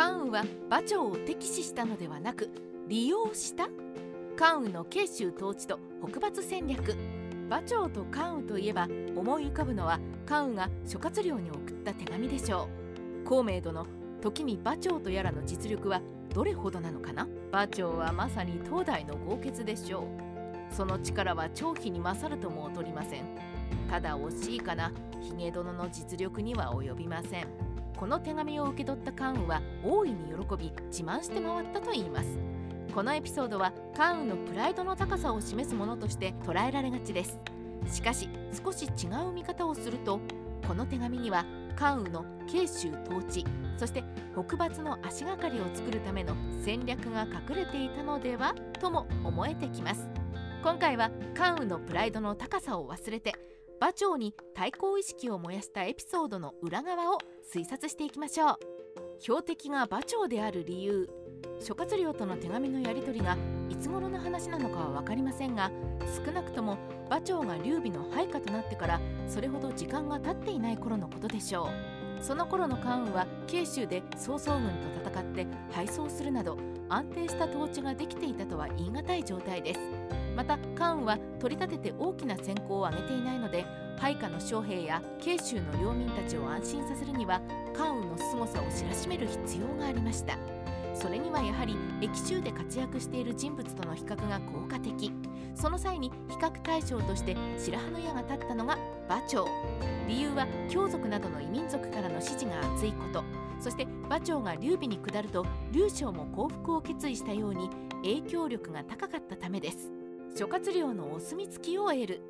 関羽は馬長を敵視したのではなく利用した。関羽の慶州統治と北伐戦略。馬長と関羽といえば思い浮かぶのは関羽が諸葛亮に送った手紙でしょう。孔明殿時に馬長とやらの実力はどれほどなのかな？馬長はまさに東大の豪傑でしょう。その力は張飛に勝るとも劣りません。ただ惜しいかな。髭殿の実力には及びません。この手紙を受け取った関羽は大いに喜び自慢して回ったといいます。このエピソードは関羽のプライドの高さを示すものとして捉えられがちです。しかし少し違う見方をするとこの手紙には関羽の慶州統治そして北伐の足がかりを作るための戦略が隠れていたのではとも思えてきます。今回は関羽のプライドの高さを忘れて馬長に対抗意識を燃やしたエピソードの裏側を推察していきましょう。標的が馬長である理由諸葛亮との手紙のやり取りがいつ頃の話なのかは分かりませんが少なくとも馬長が劉備の配下となってからそれほど時間が経っていない頃のことでしょう。その頃の関羽は慶州で曹操軍と戦って敗走するなど安定した統治ができていたとは言い難い状態です。また関羽は取り立てて大きな戦功を挙げていないので配下の将兵や慶州の領民たちを安心させるには関羽の凄さを知らしめる必要がありました。それにはやはり駅州で活躍している人物との比較が効果的。その際に比較対象として白羽の矢が立ったのが馬長。理由は強族などの異民族からの支持が厚いこと。そして馬長が劉備に下ると劉将も降伏を決意したように影響力が高かったためです。諸葛亮のお墨付きを得る。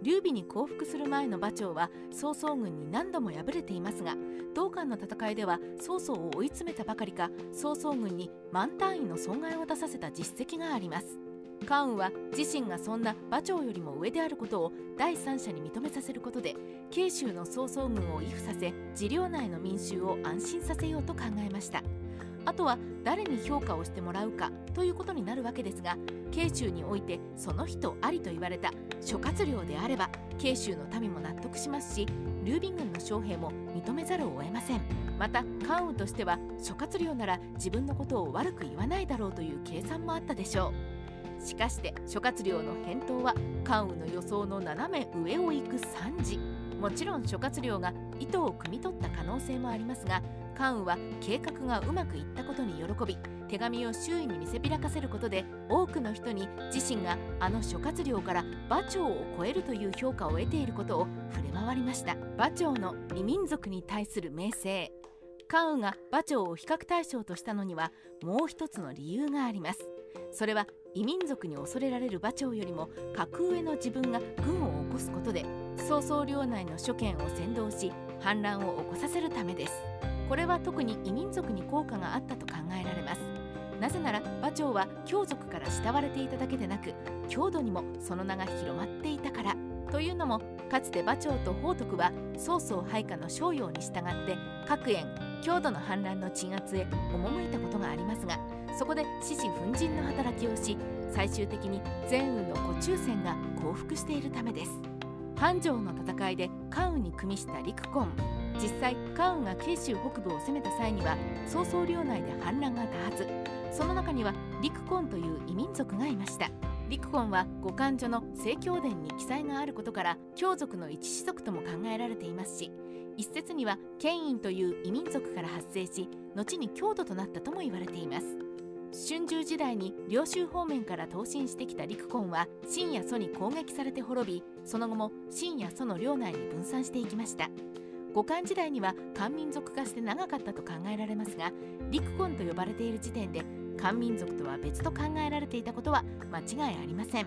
劉備に降伏する前の馬長は曹操軍に何度も敗れていますが同館の戦いでは曹操を追い詰めたばかりか曹操軍に万単位の損害を出させた実績があります。関羽は自身がそんな馬長よりも上であることを第三者に認めさせることで慶州の曹操軍を畏怖させ自領内の民衆を安心させようと考えました。あとは誰に評価をしてもらうかということになるわけですが慶州においてその人ありと言われた諸葛亮であれば慶州の民も納得しますし劉備軍の将兵も認めざるを得ません。また関羽としては諸葛亮なら自分のことを悪く言わないだろうという計算もあったでしょう。しかして諸葛亮の返答は関羽の予想の斜め上を行く惨事。もちろん諸葛亮が意図を汲み取った可能性もありますが関羽は計画がうまくいったことに喜び手紙を周囲に見せびらかせることで多くの人に自身があの諸葛亮から馬長を超えるという評価を得ていることを触れ回りました。馬長の異民族に対する名声。関羽が馬長を比較対象としたのにはもう一つの理由があります。それは異民族に恐れられる馬長よりも格上の自分が軍を起こすことで曹操領内の諸県を先導し反乱を起こさせるためです。これは特に異民族に効果があったと考えられます。なぜなら馬長は強族から慕われていただけでなく郷土にもその名が広まっていたから。というのもかつて馬長と宝徳は曹操配下の商用に従って各園郷土の反乱の鎮圧へ赴いたことがありますがそこで獅子奮陣の働きをし最終的に全羽の古中戦が降伏しているためです。繁盛の戦いで関羽に組みした陸根実際関羽が慶州北部を攻めた際には曹操領内で反乱が多発。その中には陸根という異民族がいました。陸根は五感所の正教伝に記載があることから強族の一氏族とも考えられていますし一説には権威という異民族から発生し後に郷土となったとも言われています。春秋時代に領州方面から東進してきた陸根は秦や蘇に攻撃されて滅びその後も秦や蘇の領内に分散していきました。五漢時代には漢民族化して長かったと考えられますが陸根と呼ばれている時点で漢民族とは別と考えられていたことは間違いありません。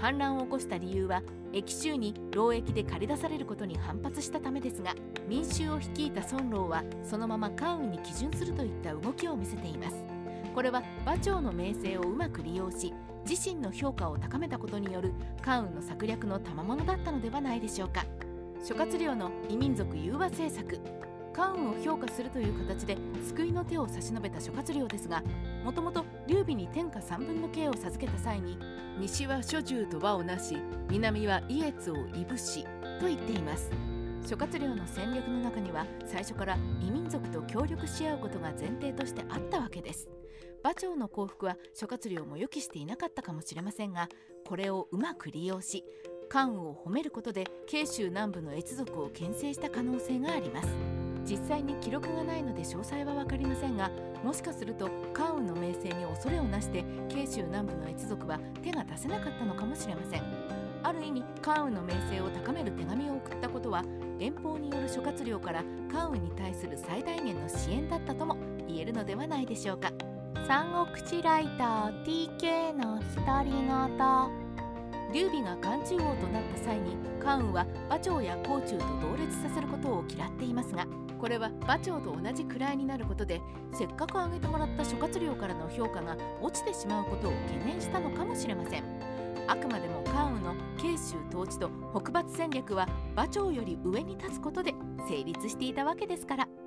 反乱を起こした理由は駅州に労役で駆り出されることに反発したためですが民衆を率いた孫郎はそのまま関羽に基準するといった動きを見せています。これは馬長の名声をうまく利用し自身の評価を高めたことによる関羽の策略の賜物だったのではないでしょうか。諸葛亮の異民族融和政策。関羽を評価するという形で救いの手を差し伸べた諸葛亮ですがもともと劉備に天下三分の計を授けた際に西は諸獣と和をなし南はイエツをいぶしと言っています。諸葛亮の戦略の中には最初から異民族と協力し合うことが前提としてあったわけです。馬長の幸福は諸葛亮も予期していなかったかもしれませんがこれをうまく利用し関羽を褒めることで慶州南部の越族を牽制した可能性があります。実際に記録がないので詳細は分かりませんがもしかすると関羽の名声に恐れをなして慶州南部の越族は手が出せなかったのかもしれません。ある意味関羽の名声を高める手紙を送ったことは遠方による諸葛亮から関羽に対する最大限の支援だったとも言えるのではないでしょうか。三国志ライター TK の独り言劉備が漢中王となった際に関羽は馬長や甲冑と同列させることを嫌っていますがこれは馬長と同じ位になることでせっかく挙げてもらった諸葛亮からの評価が落ちてしまうことを懸念したのかもしれませんあくまでも関羽の慶州統治と北伐戦略は馬長より上に立つことで成立していたわけですから。